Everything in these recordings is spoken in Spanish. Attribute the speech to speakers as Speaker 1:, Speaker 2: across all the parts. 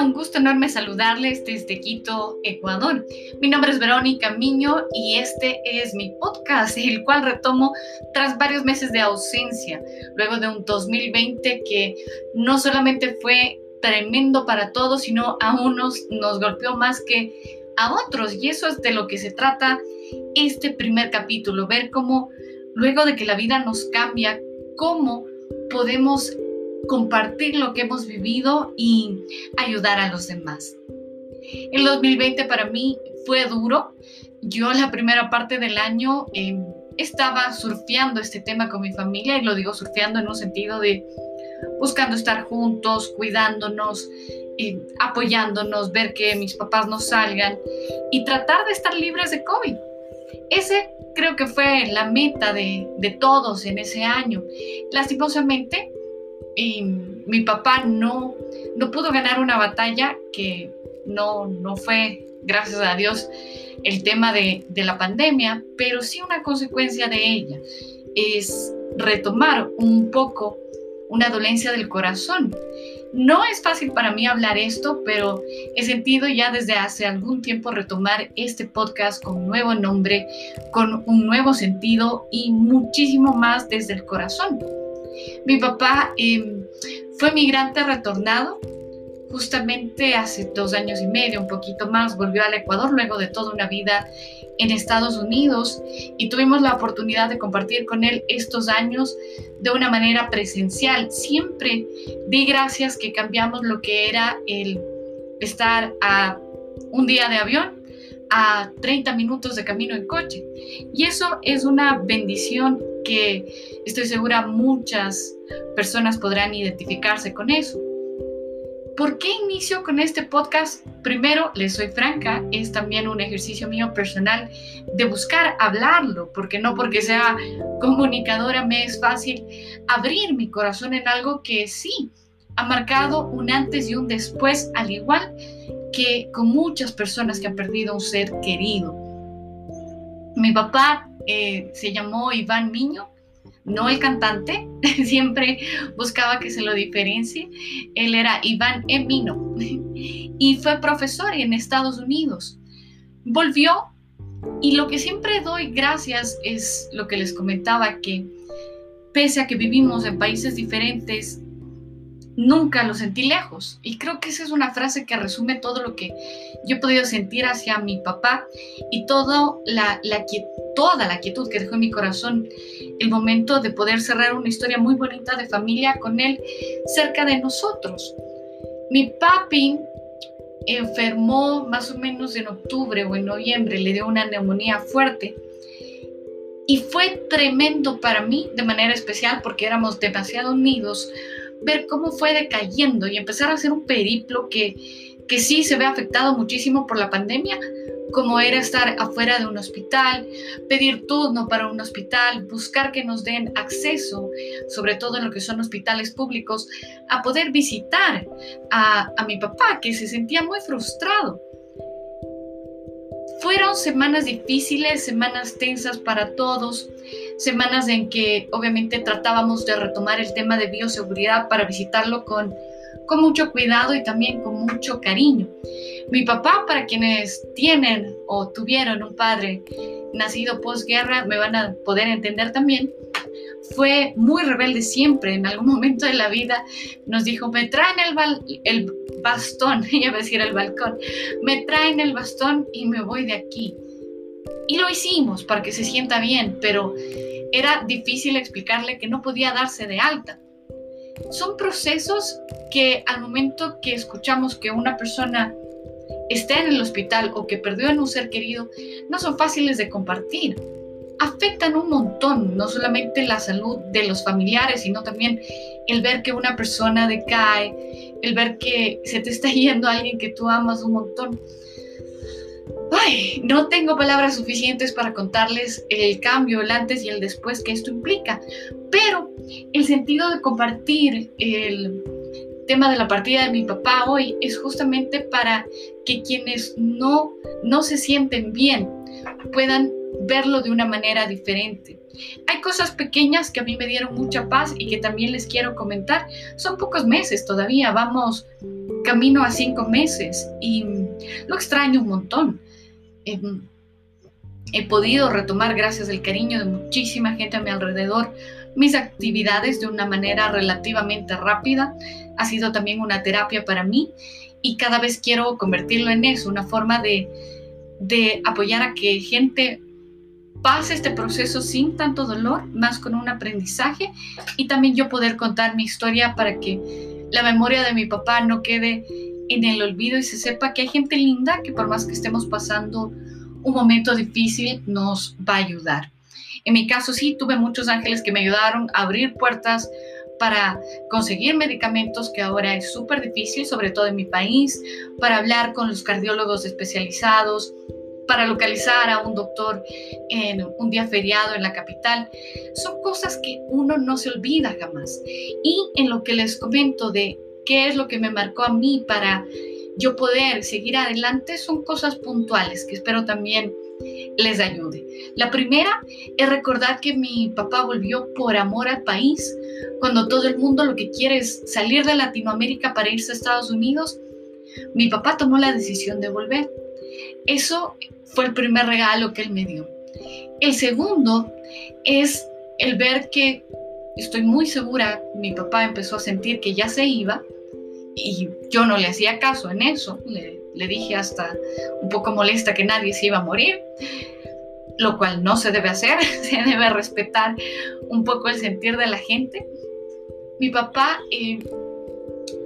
Speaker 1: Un gusto enorme saludarles desde Quito, Ecuador. Mi nombre es Verónica Miño y este es mi podcast, el cual retomo tras varios meses de ausencia, luego de un 2020 que no solamente fue tremendo para todos, sino a unos nos golpeó más que a otros. Y eso es de lo que se trata este primer capítulo, ver cómo luego de que la vida nos cambia, cómo podemos compartir lo que hemos vivido y ayudar a los demás. El 2020 para mí fue duro. Yo la primera parte del año em, estaba surfeando este tema con mi familia y lo digo surfeando en un sentido de buscando estar juntos, cuidándonos, y apoyándonos, ver que mis papás no salgan y tratar de estar libres de COVID. Ese creo que fue la meta de, de todos en ese año. Lastimosamente, y mi papá no, no pudo ganar una batalla que no, no fue, gracias a Dios, el tema de, de la pandemia, pero sí una consecuencia de ella es retomar un poco una dolencia del corazón. No es fácil para mí hablar esto, pero he sentido ya desde hace algún tiempo retomar este podcast con un nuevo nombre, con un nuevo sentido y muchísimo más desde el corazón. Mi papá em, fue migrante retornado justamente hace dos años y medio, un poquito más, volvió al Ecuador luego de toda una vida en Estados Unidos y tuvimos la oportunidad de compartir con él estos años de una manera presencial. Siempre di gracias que cambiamos lo que era el estar a un día de avión a 30 minutos de camino en coche. Y eso es una bendición que estoy segura muchas personas podrán identificarse con eso. ¿Por qué inicio con este podcast? Primero, les soy franca, es también un ejercicio mío personal de buscar hablarlo, porque no porque sea comunicadora me es fácil abrir mi corazón en algo que sí ha marcado un antes y un después, al igual que con muchas personas que han perdido un ser querido. Mi papá eh, se llamó Iván Miño, no el cantante, siempre buscaba que se lo diferencie. Él era Iván Emino y fue profesor en Estados Unidos. Volvió y lo que siempre doy gracias es lo que les comentaba, que pese a que vivimos en países diferentes, nunca lo sentí lejos. Y creo que esa es una frase que resume todo lo que yo he podido sentir hacia mi papá y todo la, la, toda la quietud que dejó en mi corazón el momento de poder cerrar una historia muy bonita de familia con él cerca de nosotros. Mi papi enfermó más o menos en octubre o en noviembre, le dio una neumonía fuerte. Y fue tremendo para mí, de manera especial, porque éramos demasiado unidos, ver cómo fue decayendo y empezar a hacer un periplo que, que sí se ve afectado muchísimo por la pandemia, como era estar afuera de un hospital, pedir turno para un hospital, buscar que nos den acceso, sobre todo en lo que son hospitales públicos, a poder visitar a, a mi papá, que se sentía muy frustrado. Fueron semanas difíciles, semanas tensas para todos, semanas en que obviamente tratábamos de retomar el tema de bioseguridad para visitarlo con, con mucho cuidado y también con mucho cariño. Mi papá, para quienes tienen o tuvieron un padre nacido posguerra, me van a poder entender también, fue muy rebelde siempre. En algún momento de la vida nos dijo, me traen el, el bastón, iba a decir el balcón, me traen el bastón y me voy de aquí. Y lo hicimos para que se sienta bien, pero era difícil explicarle que no podía darse de alta. Son procesos que al momento que escuchamos que una persona está en el hospital o que perdió en un ser querido, no son fáciles de compartir. Afectan un montón, no solamente la salud de los familiares, sino también el ver que una persona decae, el ver que se te está yendo alguien que tú amas un montón. Ay, no tengo palabras suficientes para contarles el cambio, el antes y el después que esto implica, pero el sentido de compartir el, tema de la partida de mi papá hoy es justamente para que quienes no, no se sienten bien puedan verlo de una manera diferente. Hay cosas pequeñas que a mí me dieron mucha paz y que también les quiero comentar. Son pocos meses todavía, vamos camino a cinco meses y lo extraño un montón. Em, he podido retomar, gracias al cariño de muchísima gente a mi alrededor, mis actividades de una manera relativamente rápida. Ha sido también una terapia para mí y cada vez quiero convertirlo en eso, una forma de, de apoyar a que gente pase este proceso sin tanto dolor, más con un aprendizaje y también yo poder contar mi historia para que la memoria de mi papá no quede en el olvido y se sepa que hay gente linda que por más que estemos pasando un momento difícil nos va a ayudar. En mi caso sí, tuve muchos ángeles que me ayudaron a abrir puertas para conseguir medicamentos, que ahora es súper difícil, sobre todo en mi país, para hablar con los cardiólogos especializados, para localizar a un doctor en un día feriado en la capital. Son cosas que uno no se olvida jamás. Y en lo que les comento de qué es lo que me marcó a mí para yo poder seguir adelante, son cosas puntuales que espero también les ayude. La primera es recordar que mi papá volvió por amor al país, cuando todo el mundo lo que quiere es salir de Latinoamérica para irse a Estados Unidos. Mi papá tomó la decisión de volver. Eso fue el primer regalo que él me dio. El segundo es el ver que, estoy muy segura, mi papá empezó a sentir que ya se iba y yo no le hacía caso en eso. Le, dije hasta un poco molesta que nadie se iba a morir, lo cual no se debe hacer, se debe respetar un poco el sentir de la gente. Mi papá eh,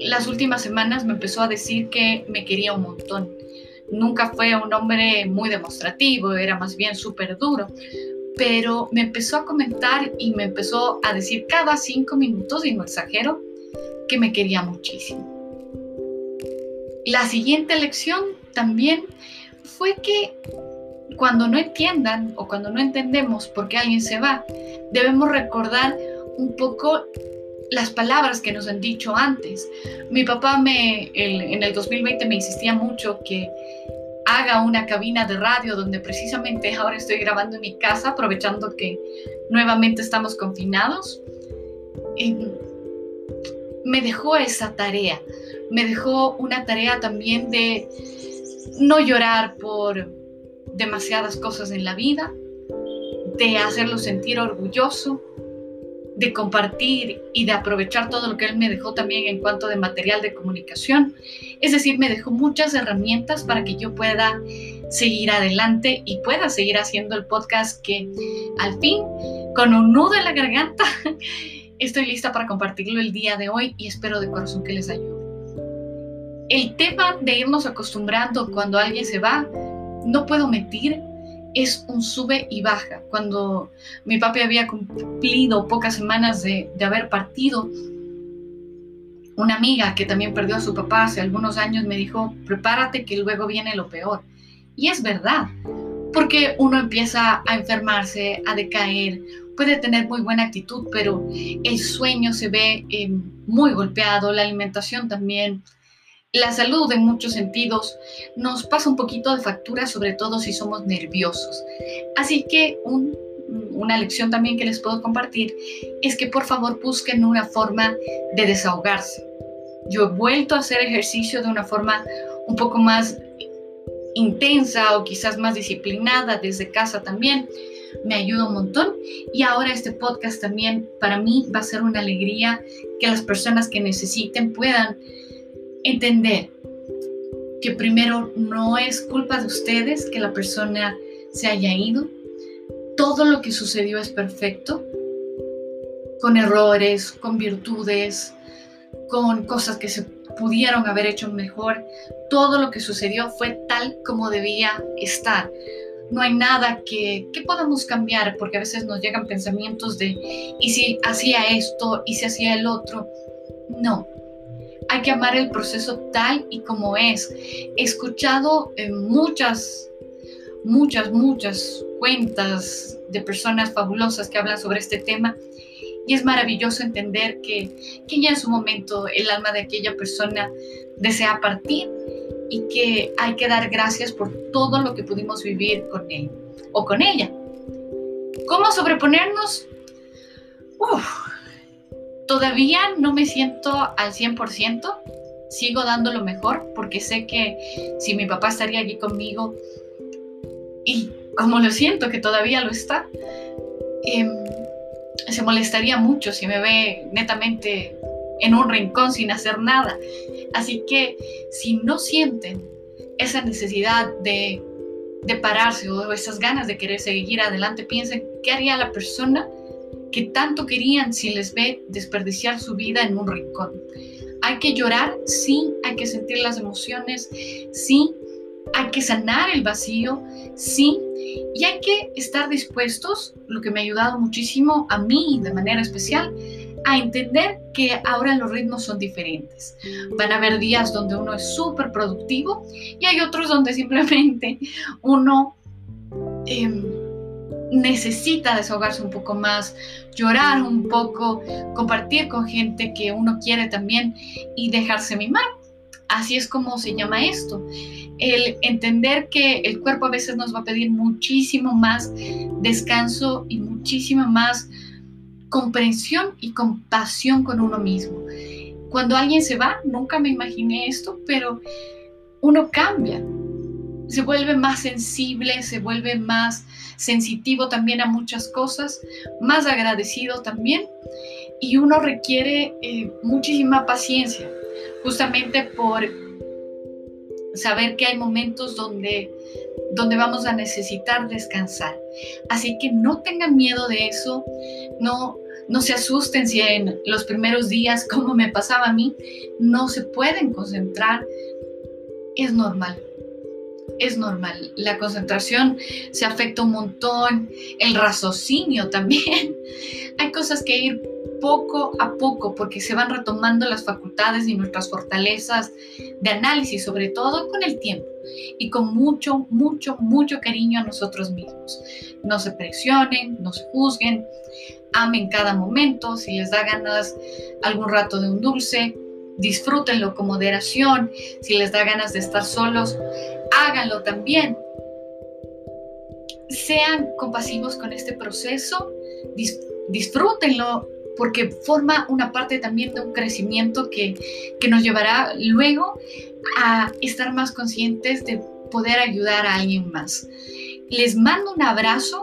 Speaker 1: las últimas semanas me empezó a decir que me quería un montón. Nunca fue un hombre muy demostrativo, era más bien súper duro, pero me empezó a comentar y me empezó a decir cada cinco minutos, y no exagero, que me quería muchísimo. La siguiente lección también fue que cuando no entiendan o cuando no entendemos por qué alguien se va, debemos recordar un poco las palabras que nos han dicho antes. Mi papá me, en el 2020 me insistía mucho que haga una cabina de radio donde precisamente ahora estoy grabando en mi casa, aprovechando que nuevamente estamos confinados. me dejó esa tarea me dejó una tarea también de no llorar por demasiadas cosas en la vida, de hacerlo sentir orgulloso, de compartir y de aprovechar todo lo que él me dejó también en cuanto de material de comunicación. Es decir, me dejó muchas herramientas para que yo pueda seguir adelante y pueda seguir haciendo el podcast que al fin, con un nudo en la garganta, estoy lista para compartirlo el día de hoy y espero de corazón que les ayude. El tema de irnos acostumbrando cuando alguien se va, no puedo mentir, es un sube y baja. Cuando mi papi había cumplido pocas semanas de, haber partido, una amiga que también perdió a su papá hace algunos años me dijo, prepárate que luego viene lo peor. Y es verdad, porque uno empieza a enfermarse, a decaer, puede tener muy buena actitud, pero el sueño se ve eh, muy golpeado, la alimentación también, la salud en muchos sentidos nos pasa un poquito de factura, sobre todo si somos nerviosos. Así que una lección también que les puedo compartir es que por favor busquen una forma de desahogarse. Yo he vuelto a hacer ejercicio de una forma un poco más intensa o quizás más disciplinada desde casa también. Me ayuda un montón y ahora este podcast también para mí va a ser una alegría que las personas que necesiten puedan entender que primero no es culpa de ustedes que la persona se haya ido. Todo lo que sucedió es perfecto, con errores, con virtudes, con cosas que se pudieron haber hecho mejor. Todo lo que sucedió fue tal como debía estar. No hay nada que, que podamos cambiar porque a veces nos llegan pensamientos de, ¿y si hacía esto? ¿Y si hacía el otro? No, hay que amar el proceso tal y como es. He escuchado muchas, muchas, muchas cuentas de personas fabulosas que hablan sobre este tema y es maravilloso entender que, que ya en su momento el alma de aquella persona desea partir y que hay que dar gracias por todo lo que pudimos vivir con él o con ella. ¿Cómo sobreponernos? Todavía no me siento al 100%, sigo dando lo mejor porque sé que si mi papá estaría aquí conmigo y como lo siento que todavía lo está, em, se molestaría mucho si me ve netamente en un rincón sin hacer nada. Así que si no sienten esa necesidad de, de pararse o esas ganas de querer seguir adelante, piensen qué haría la persona que tanto querían si les ve desperdiciar su vida en un rincón. Hay que llorar, sí, hay que sentir las emociones, sí, hay que sanar el vacío, sí, y hay que estar dispuestos, lo que me ha ayudado muchísimo a mí de manera especial, a entender que ahora los ritmos son diferentes. Van a haber días donde uno es súper productivo y hay otros donde simplemente uno em, necesita desahogarse un poco más, llorar un poco, compartir con gente que uno quiere también y dejarse mimar. Así es como se llama esto. El entender que el cuerpo a veces nos va a pedir muchísimo más descanso y muchísima más comprensión y compasión con uno mismo. Cuando alguien se va, nunca me imaginé esto, pero uno cambia, se vuelve más sensible, se vuelve más sensitivo también a muchas cosas, más agradecido también y uno requiere eh, muchísima paciencia, justamente por saber que hay momentos donde, donde vamos a necesitar descansar. Así que no tengan miedo de eso, no, no se asusten si en los primeros días, como me pasaba a mí, no se pueden concentrar. Es normal, es normal. La concentración se afecta un montón, el raciocinio también. Hay cosas que ir poco a poco porque se van retomando las facultades y nuestras fortalezas de análisis, sobre todo con el tiempo y con mucho, mucho, mucho cariño a nosotros mismos. No se presionen, no se juzguen, amen cada momento, si les da ganas algún rato de un dulce, disfrútenlo con moderación, si les da ganas de estar solos, háganlo también. Sean compasivos con este proceso, disfrútenlo porque forma una parte también de un crecimiento que, que nos llevará luego a estar más conscientes de poder ayudar a alguien más. Les mando un abrazo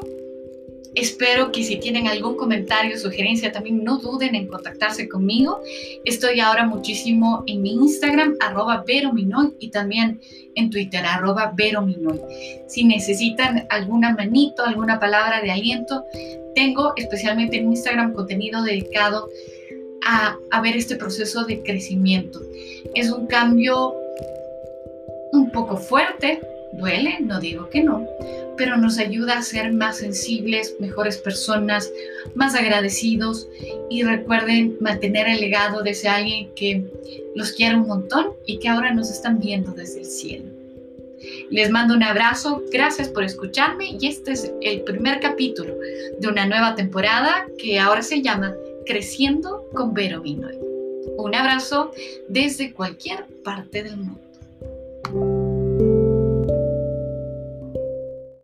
Speaker 1: Espero que si tienen algún comentario sugerencia también no duden en contactarse conmigo. Estoy ahora muchísimo en mi Instagram, arroba verominoy, y también en Twitter, arroba verominoy. Si necesitan alguna manito, alguna palabra de aliento, tengo especialmente en Instagram contenido dedicado a, a ver este proceso de crecimiento. Es un cambio un poco fuerte, duele, no digo que no, pero nos ayuda a ser más sensibles, mejores personas, más agradecidos y recuerden mantener el legado de ese alguien que los quiere un montón y que ahora nos están viendo desde el cielo. Les mando un abrazo, gracias por escucharme y este es el primer capítulo de una nueva temporada que ahora se llama Creciendo con Vero. Un abrazo desde cualquier parte del mundo.